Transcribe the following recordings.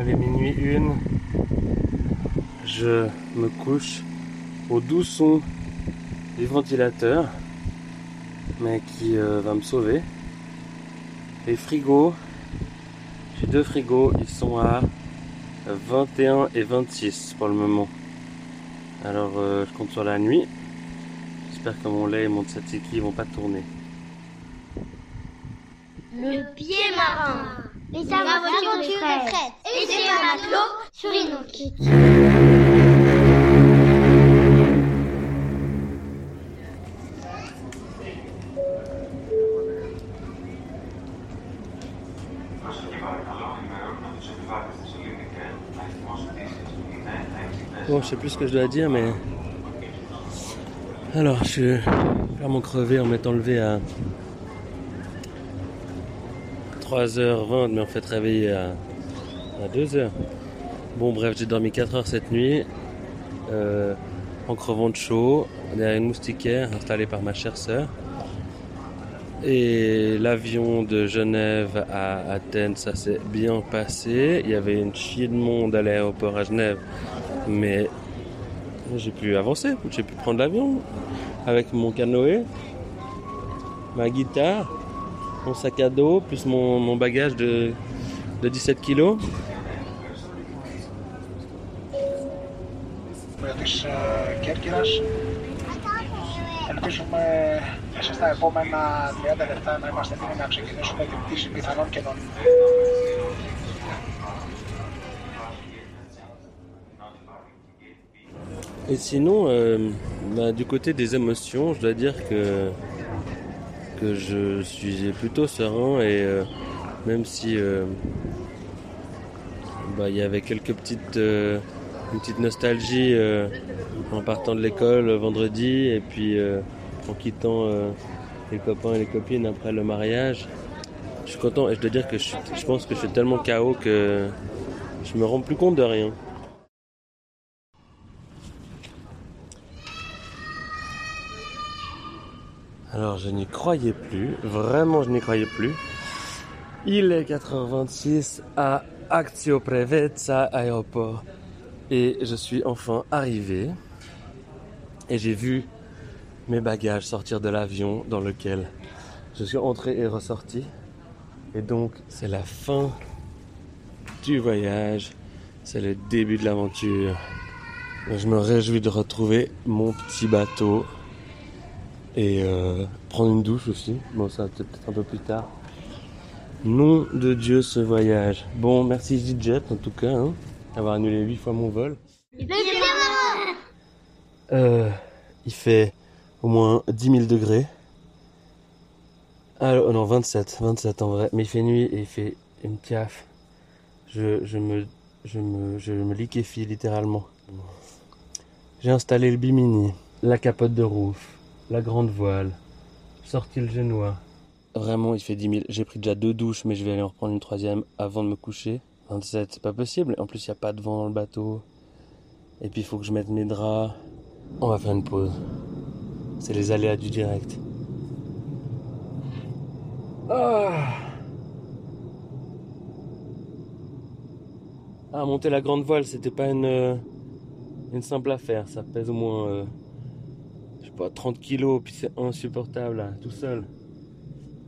Allez, minuit une. Je me couche au doux son du ventilateur, mais qui euh, va me sauver. Les frigos, j'ai deux frigos, ils sont à 21 et 26 pour le moment. Alors euh, je compte sur la nuit. J'espère que mon lait et mon tzatziki vont pas tourner. Le pied marin. Les aventures de Fred. Et c'est un matelot sur Inuk. Bon, je sais plus ce que je dois dire, mais. Alors, je suis vraiment crevé en m'étant levé à 3h20, mais en fait réveillé à, à 2h. Bon, bref, j'ai dormi 4 heures cette nuit, euh, en crevant de chaud, derrière une moustiquaire installée par ma chère sœur. Et l'avion de Genève à Athènes, ça s'est bien passé. Il y avait une chier de monde à l'aéroport à Genève, mais j'ai pu avancer, j'ai pu prendre l'avion avec mon canoë, ma guitare, mon sac à dos, plus mon, mon bagage de, de 17 kilos. της ε, Κέρκυρας. Ελπίζουμε μέσα στα επόμενα 30 λεπτά να είμαστε έτοιμοι να ξεκινήσουμε την πτήση πιθανών καινών. Et sinon, euh, bah, du côté des émotions, je dois dire que, que je suis plutôt serein et euh, même si euh, bah, il y avait quelques petites, euh, une petite nostalgie euh, en partant de l'école vendredi et puis en quittant les copains et les copines après le mariage. Je suis content et je dois dire que je, pense que je suis tellement KO que je me rends plus compte de rien. Alors je n'y croyais plus, vraiment je n'y croyais plus. Il est 4h26 à Actio Prevezza aéroport et je suis enfin arrivé et j'ai vu mes bagages sortir de l'avion dans lequel je suis entré et ressorti. Et donc c'est la fin du voyage, c'est le début de l'aventure. Je me réjouis de retrouver mon petit bateau et euh, prendre une douche aussi. Bon, ça peut-être un peu plus tard. Nom de Dieu ce voyage. Bon, merci EasyJet en tout cas, hein, d'avoir annulé 8 fois mon vol. Euh, il fait au moins 10 000 degrés. Ah non, 27, 27 en vrai. Mais il fait nuit et il fait une caf. Je, je me, je me, je me liquéfie littéralement. J'ai installé le bimini, la capote de roof, la grande voile, sorti le génois. Vraiment, il fait 10 000. J'ai pris déjà deux douches, mais je vais aller en reprendre une troisième avant de me coucher. 27, c'est pas possible. En plus, il n'y a pas de vent dans le bateau. Et puis, il faut que je mette mes draps. On va faire une pause. C'est les aléas du direct. Ah, Ah, monter la grande voile, c'était pas une, euh, simple affaire. Ça pèse au moins, euh, pas, 30 kilos, puis c'est insupportable, là, tout seul.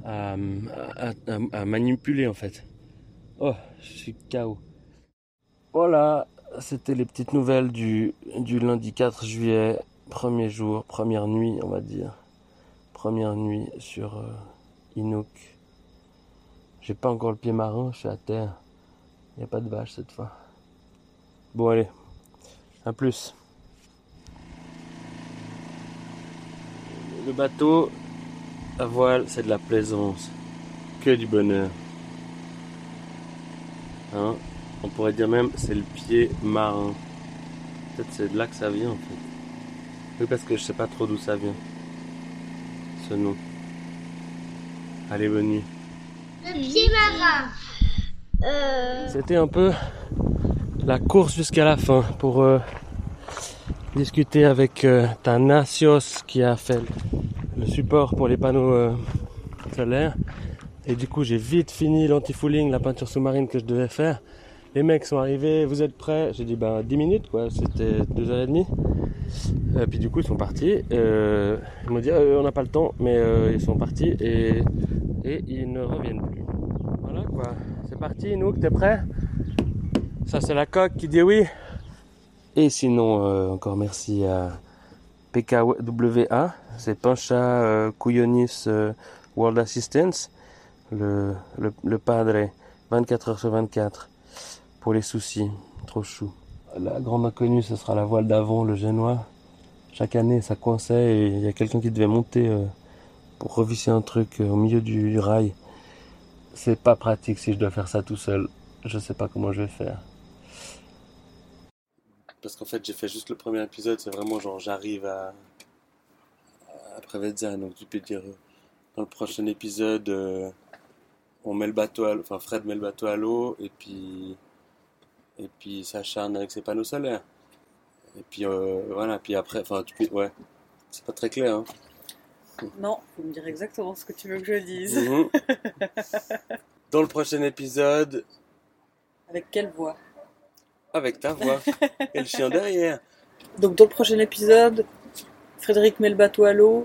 À manipuler, en fait. Oh, je suis KO. Voilà, c'était les petites nouvelles du, du lundi 4 juillet, premier jour, première nuit, on va dire. Première nuit sur euh, Inuk. J'ai pas encore le pied marin, je suis à terre. Il n'y a pas de vache cette fois. Bon, allez, à plus. Le bateau à voile, c'est de la plaisance. Que du bonheur. Hein? On pourrait dire même c'est le pied marin. Peut-être c'est de là que ça vient en fait. Oui, parce que je sais pas trop d'où ça vient. Ce nom. Allez, bonne nuit. Le pied marin. Euh, C'était un peu la course jusqu'à la fin pour euh, discuter avec euh, Thanasios qui a fait le support pour les panneaux euh, solaires. Et du coup, j'ai vite fini l'anti-fouling, la peinture sous-marine que je devais faire. Les mecs sont arrivés, vous êtes prêts? J'ai dit ben 10 minutes quoi, c'était 2h30. Et puis du coup ils sont partis. Euh, ils m'ont dit euh, on n'a pas le temps, mais euh, ils sont partis et, et ils ne reviennent plus. Voilà quoi, c'est parti, nous, t'es prêt Ça c'est la coque qui dit oui. Et sinon euh, encore merci à PKWA, c'est Pancha euh, Couillonis euh, World Assistance, le, le, padre 24 heures sur 24 pour les soucis, trop chou. La grande inconnue, ce sera la voile d'avant, le génois. Chaque année, ça coinçait et il y a quelqu'un qui devait monter euh, pour revisser un truc au milieu du, du rail. C'est pas pratique si je dois faire ça tout seul. Je sais pas comment je vais faire. Parce qu'en fait, j'ai fait juste le premier épisode, c'est vraiment genre j'arrive à, à Prevezza, donc tu peux dire euh, dans le prochain épisode, euh, on met le bateau à l'eau, enfin Fred met le bateau à l'eau et puis et puis s'acharne avec ses panneaux solaires. Et puis euh, voilà, puis après, enfin tu peux, ouais, c'est pas très clair. Hein. Non, faut me dire exactement ce que tu veux que je dise. Mhm. Dans le prochain épisode, Avec quelle voix? Avec ta voix et le chien derrière. Donc dans le prochain épisode, Frédéric met le bateau à l'eau,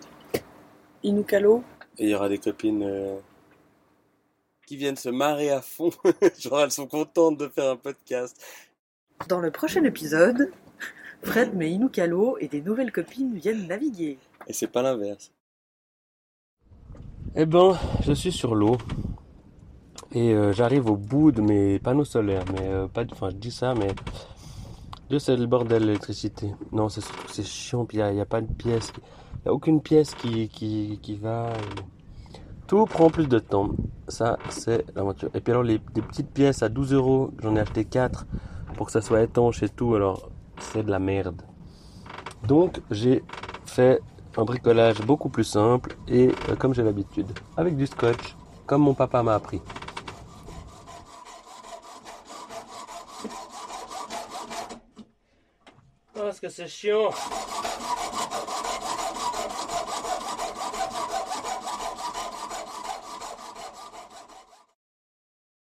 Inouk à l'eau. Et il y aura des copines euh, qui viennent se marrer à fond. Genre elles sont contentes de faire un podcast. Dans le prochain épisode, Fred met Inouk à l'eau et des nouvelles copines viennent naviguer. Et c'est pas l'inverse. Eh ben, je suis sur l'eau. Et euh, j'arrive au bout de mes panneaux solaires. Mais euh, pas, enfin, je dis ça, mais Dieu c'est le bordel l'électricité. Non, c'est chiant. Il n'y a, pas de pièce. Il n'y a aucune pièce qui, qui, qui va. Tout prend plus de temps. Ça, c'est l'aventure. Et puis alors, les, petites pièces à 12 euros, j'en ai acheté 4 pour que ça soit étanche et tout. Alors, c'est de la merde. Donc, j'ai fait un bricolage beaucoup plus simple et euh, comme j'ai l'habitude, avec du scotch, comme mon papa m'a appris. Est-ce que c'est chiant